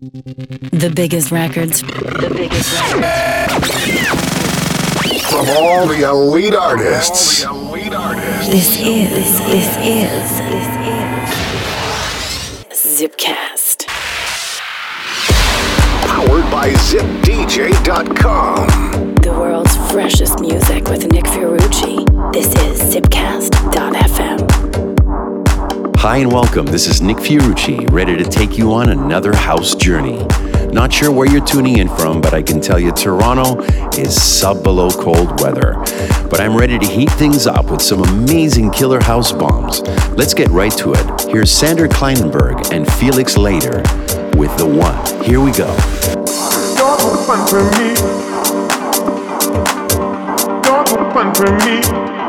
The biggest records. The biggest records. From all the elite artists. This is, this is, this is Zipcast. Powered by ZipDJ.com. The world's freshest music with Nick Fiorucci. This is Zipcast.fm. Hi and welcome. This is Nick Fiorucci, ready to take you on another house journey. Not sure where you're tuning in from, but I can tell you Toronto is sub below cold weather. But I'm ready to heat things up with some amazing killer house bombs. Let's get right to it. Here's Sander Kleinenberg and Felix Later with The One. Here we go. The fun for me. The fun for me.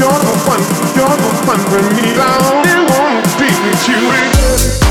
You're the one. You're the one. For me. I only wanna be with you.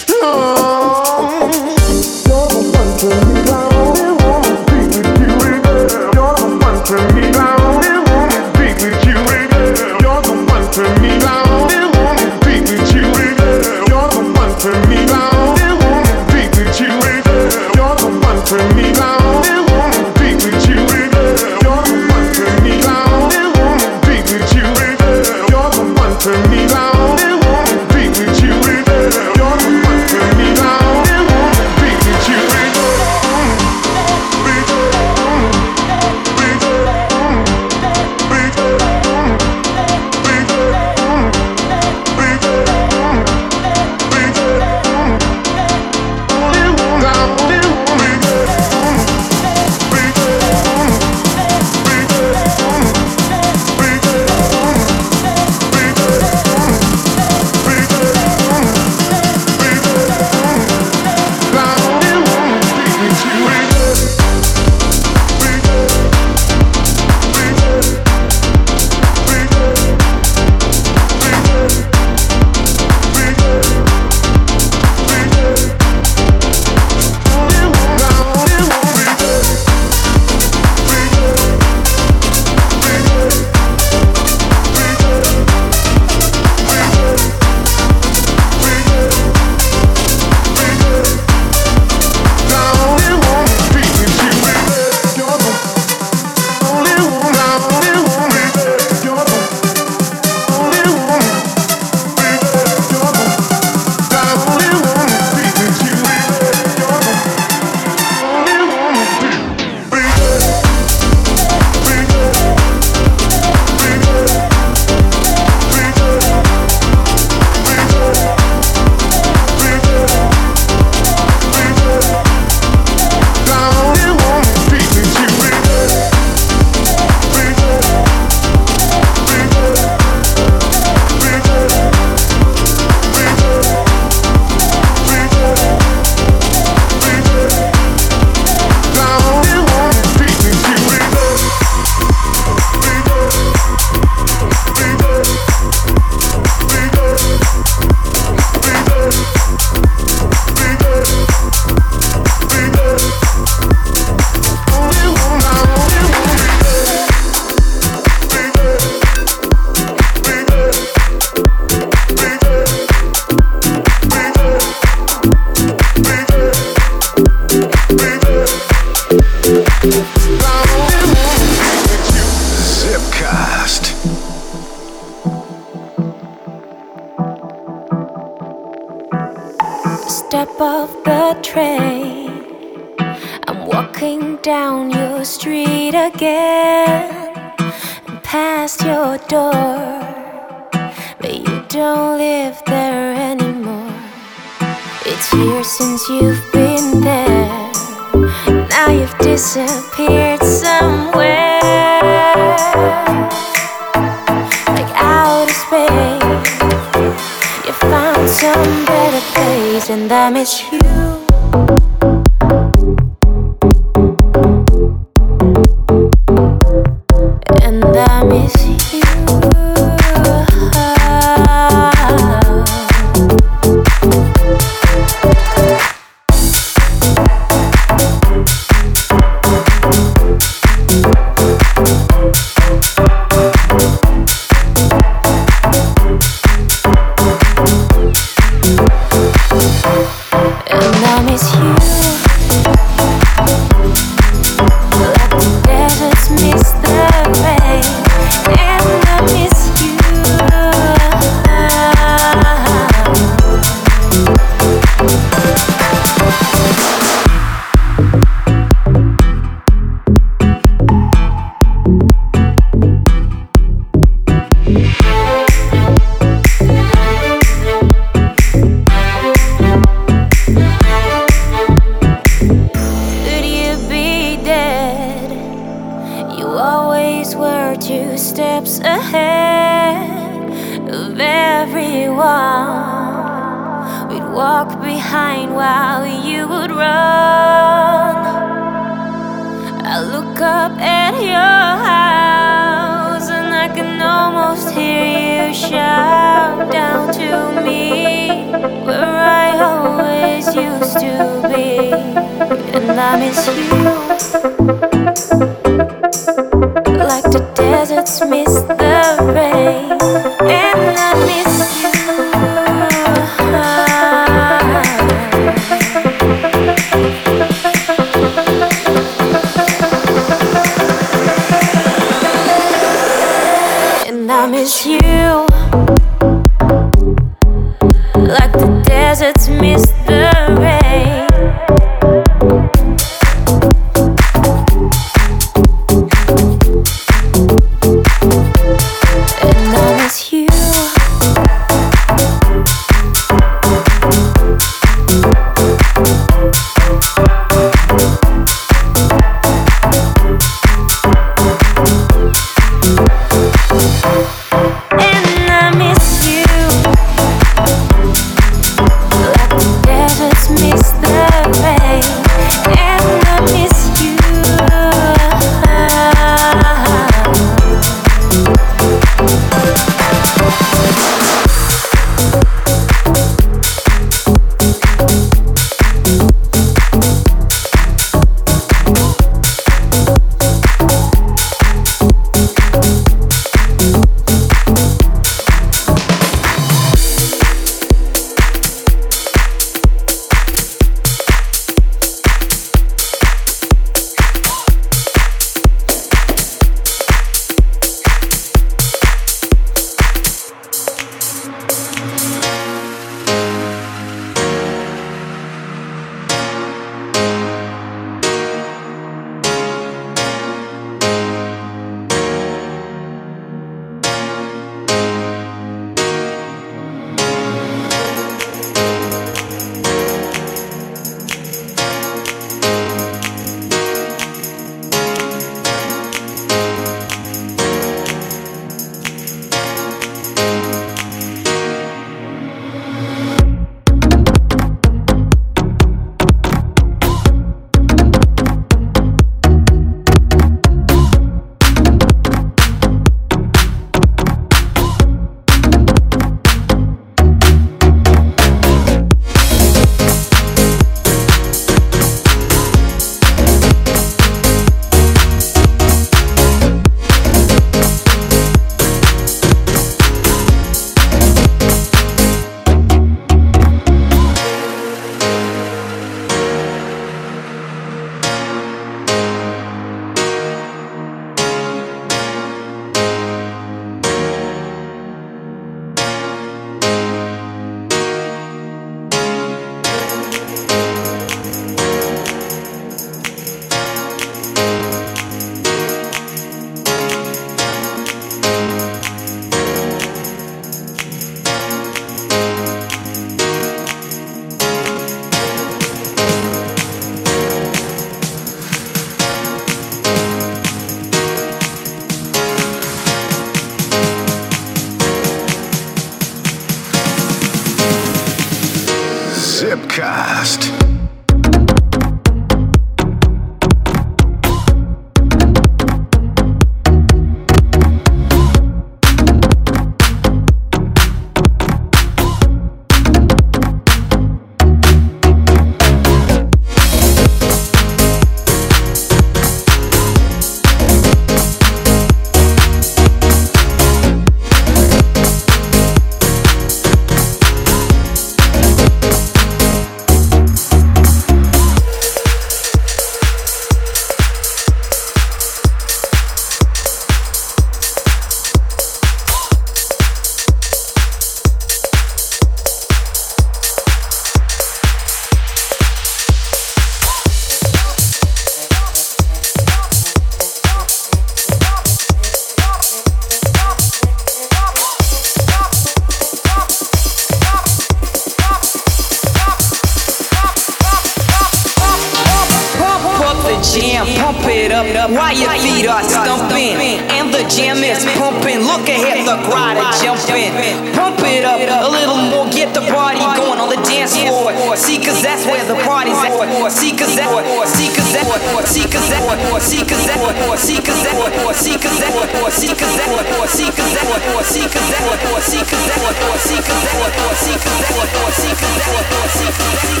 pump it up while your feet are stumping. And the jam is pumping. Look ahead, the crowd are jumping. Pump it up a little more, get the party going on the dance floor. See, cause that's where the party's at. See, cause that, see, cause that, see, cause that, see, cause that, see, cause that, see, cause that, see, cause that, see, cause that, see, cause that, see, cause that, see, cause that, see, cause that, see, cause that, see, cause that,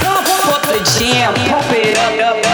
pump up the jam, pump it up. up, up.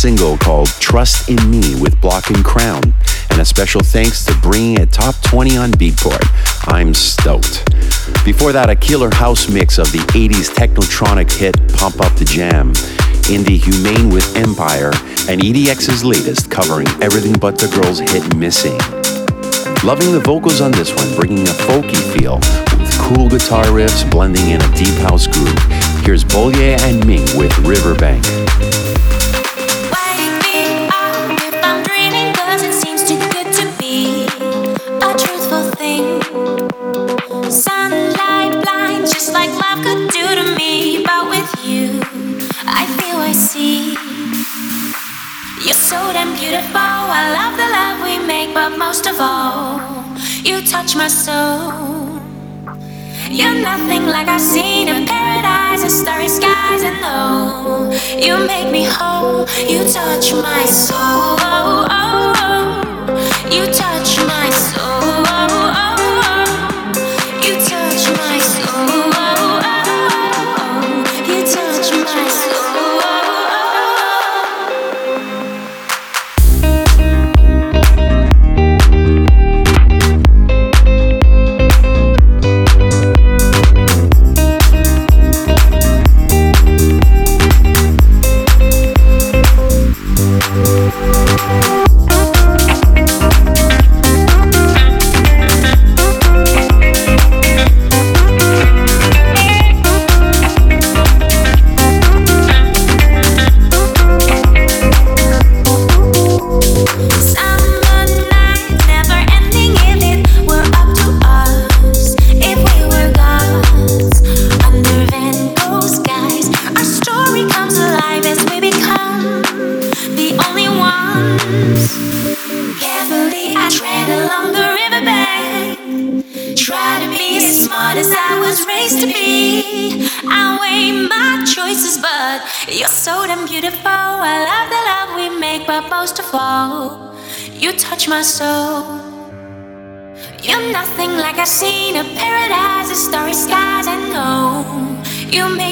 single called Trust in Me with Block and Crown. And a special thanks to bringing it top 20 on Beatport. I'm stoked. Before that, a killer house mix of the 80s technotronic hit Pump Up the Jam. Indie Humane with Empire, and EDX's latest covering everything but the girl's hit Missing. Loving the vocals on this one, bringing a folky feel with cool guitar riffs blending in a deep house groove. Here's Bolier and Ming with Riverbank. Beautiful. I love the love we make, but most of all, you touch my soul. You're nothing like I've seen in paradise, or starry skies, and no, you make me whole. You touch my soul. You touch my soul.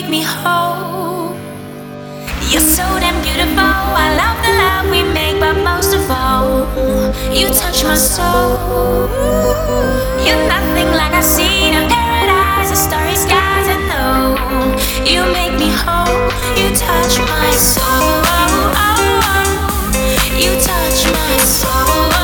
Me whole. You're so damn beautiful. I love the love we make, but most of all, you touch my soul. You're nothing like I've seen a paradise, a starry skies, and no, you make me whole. You touch my soul. You touch my soul.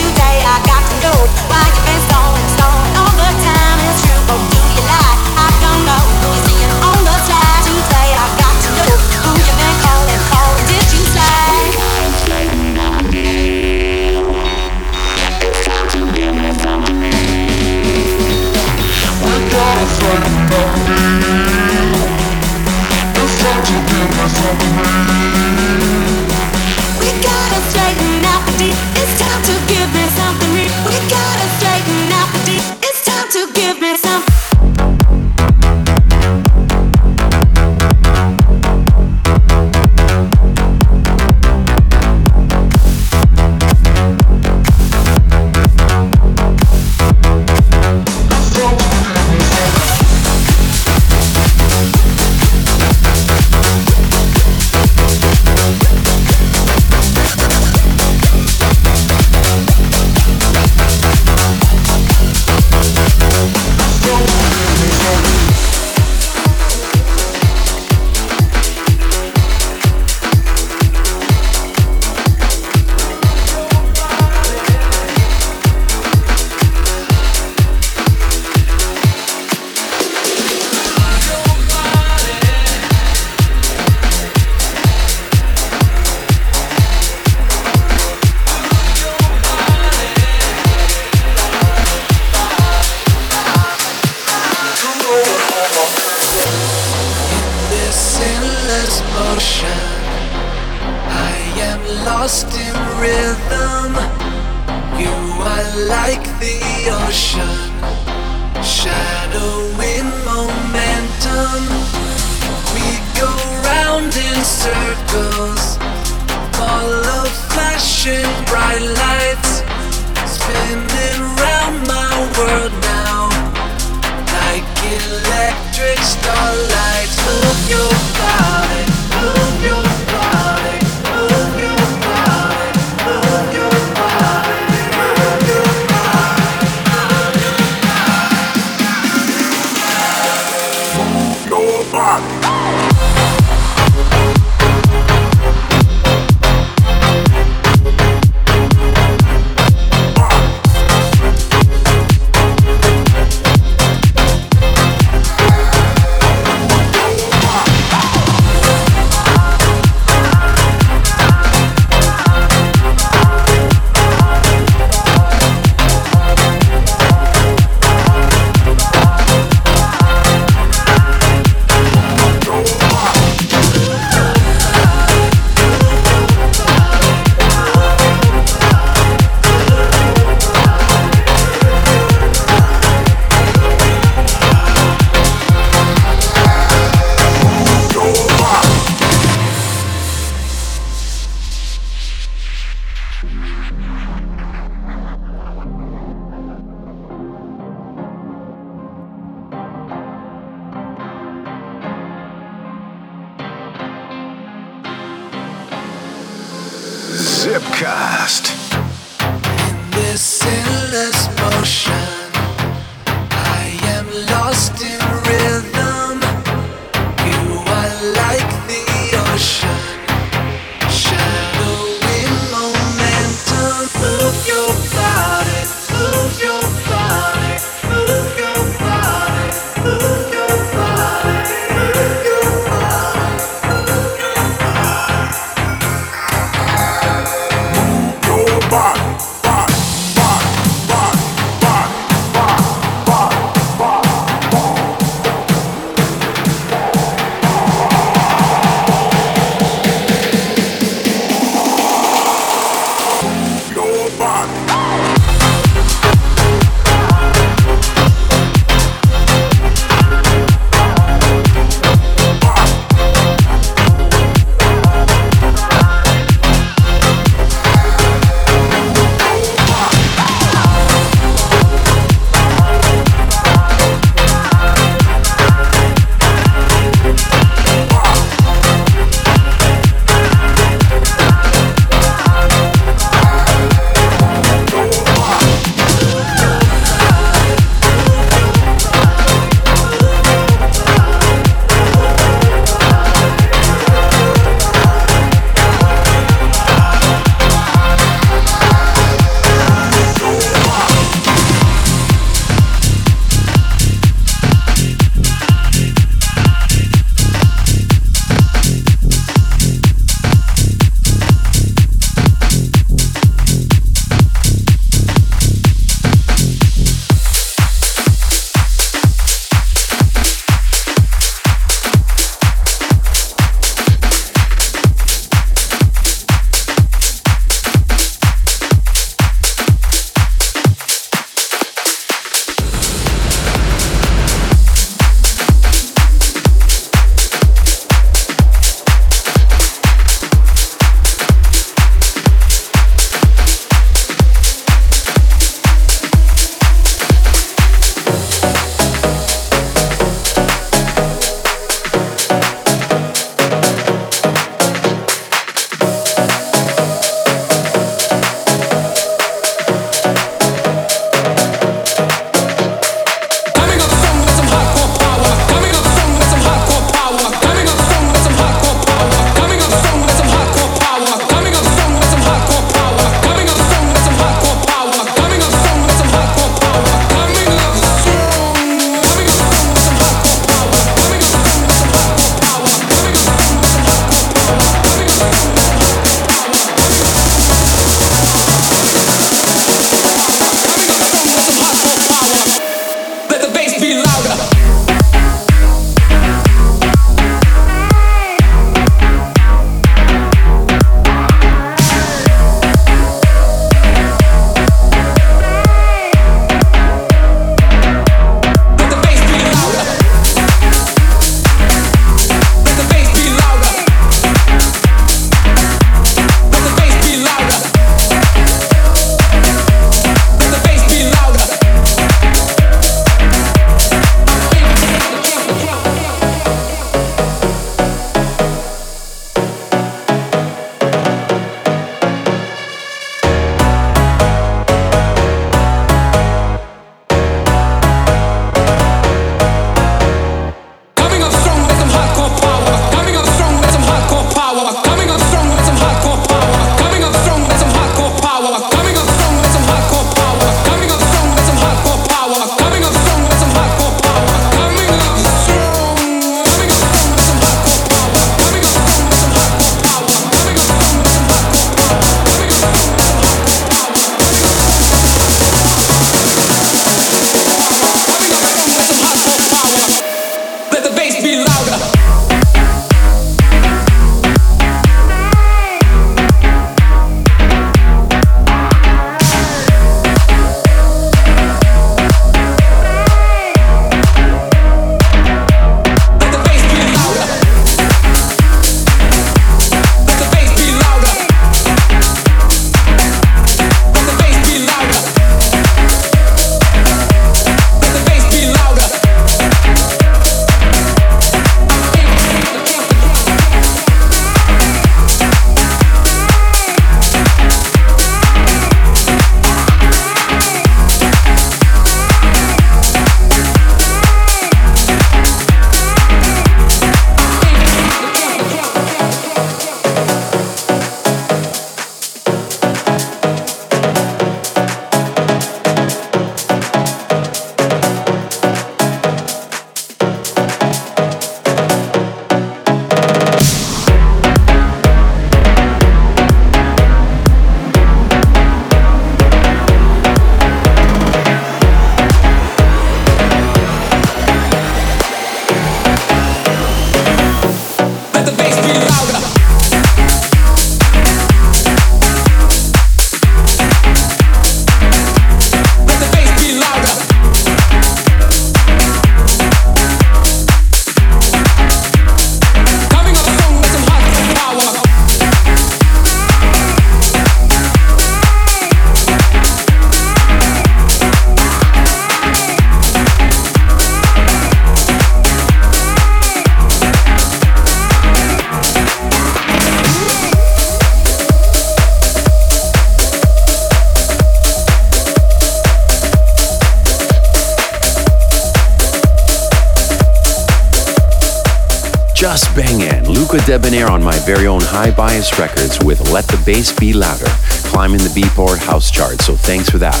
On my very own Hi-Bias Records with Let the Bass Be Louder, climbing the Beatport House chart, so thanks for that.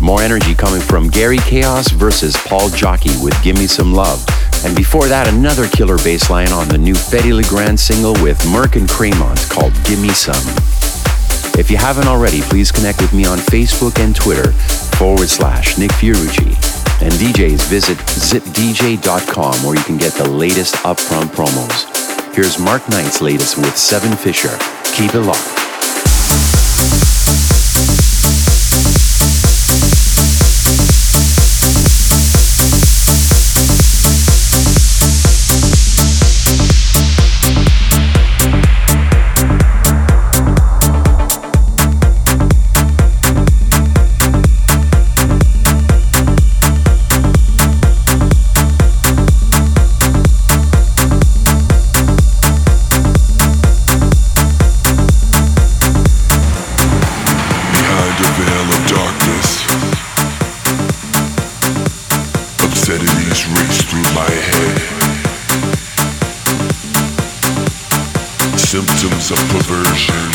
More energy coming from Gary Caos versus Paul Jockey with Gimme Some Love. And before that, another killer bass line on the new Fedde Le Grand single with Merk and Kremont called Gimme Some. If you haven't already, please connect with me on Facebook and Twitter forward slash Nick Fiorucci. And DJs, visit zipdj.com where you can get the latest upfront promos. Here's Mark Knight's latest with Seven Fisher. Keep it locked. of perversion.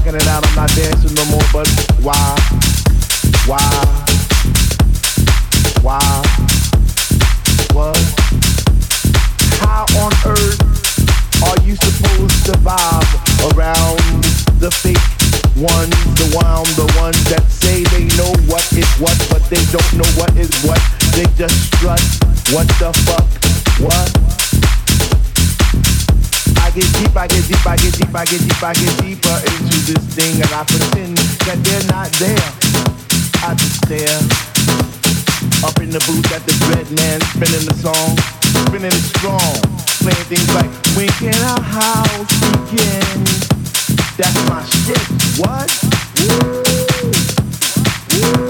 Checking it out. I'm not dancing no more, but why? Why? Why? What? How on earth are you supposed to vibe around the fake ones, the one, the ones that say they know what is what, but they don't know what is what. They just strut. What the fuck? What? I get deep, I get deep, I get deep, I get deep, I get deeper into this thing, and I pretend that they're not there. I just stare up in the booth at the bread man, spinning the song, spinning it strong, playing things like "When can our house begin?" That's my shit. What? Woo! Woo!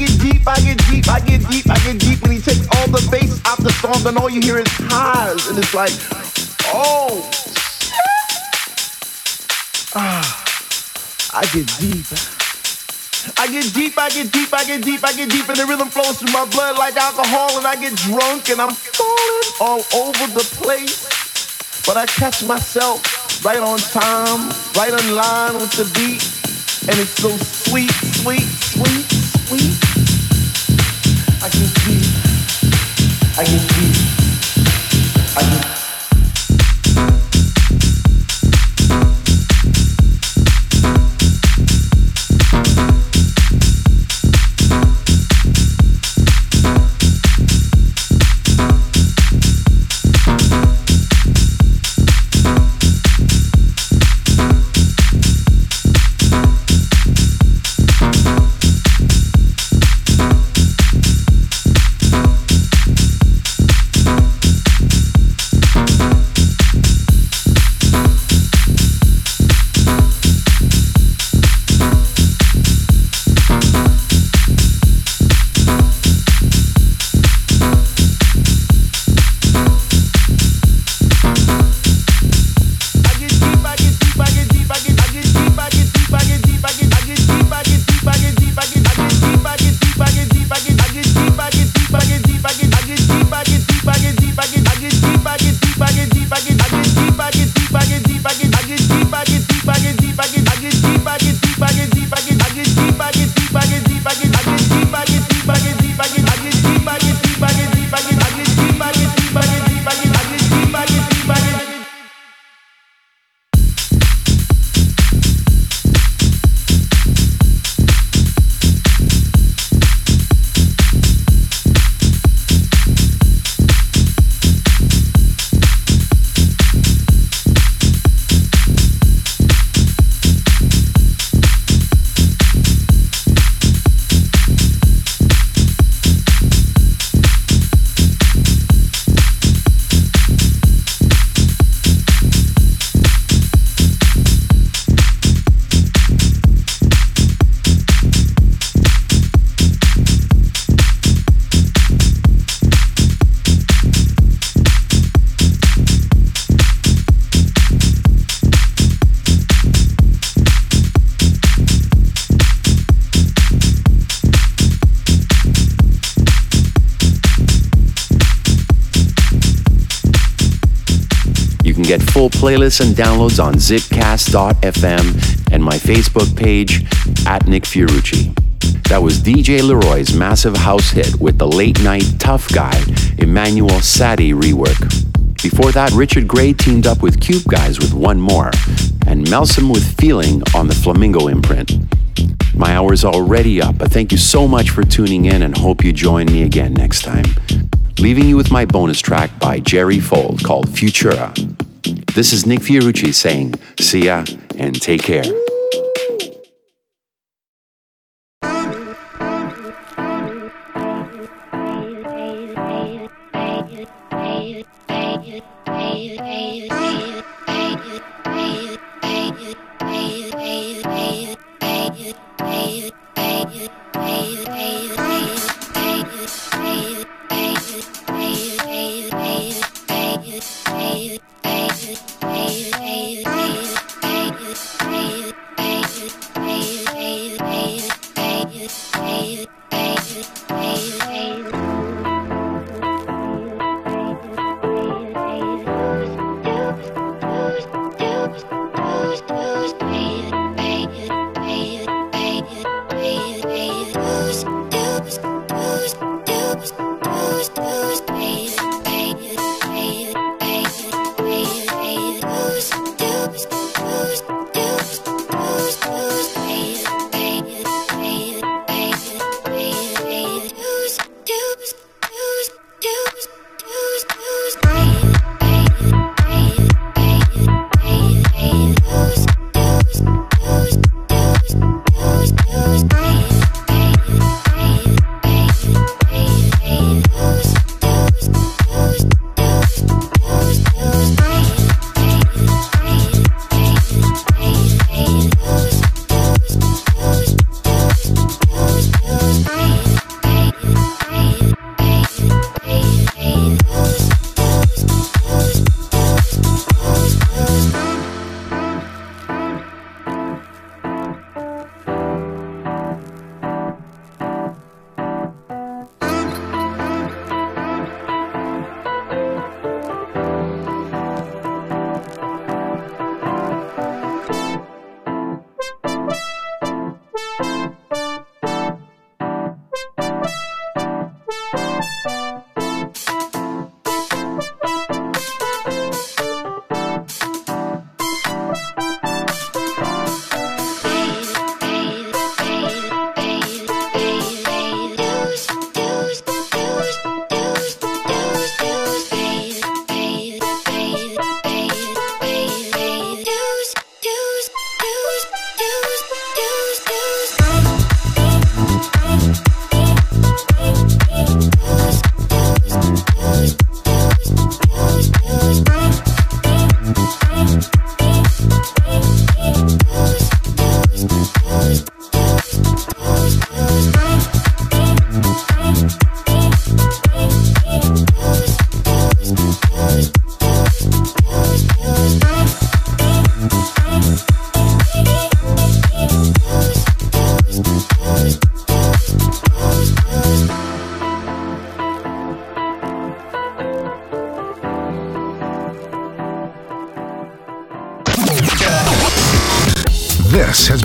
oh, ah, I get deep. I get deep, I get deep, when he takes all the bass out the song, then all you hear is highs, and it's like, oh. Ah, I get deep, I get deep, I get deep, I get deep, and the rhythm flows through my blood like alcohol, and I get drunk, and I'm falling all over the place. But I catch myself right on time, right in line with the beat, and it's so sweet, sweet, sweet. I get deep, playlists and downloads on zipcast.fm and my Facebook page at Nick Fiorucci. That was DJ Leroy's massive house hit with the Late Nite Tuff Guy Emmanuel Sadi rework. Before that, Richard Grey teamed up with Cube Guys with One More, and Melsom with Feeling on the Flamingo imprint. My hour's already up, but thank you so much for tuning in and hope you join me again next time. Leaving you with my bonus track by Jerry Folk called Futura. This is Nick Fiorucci saying, see ya and take care.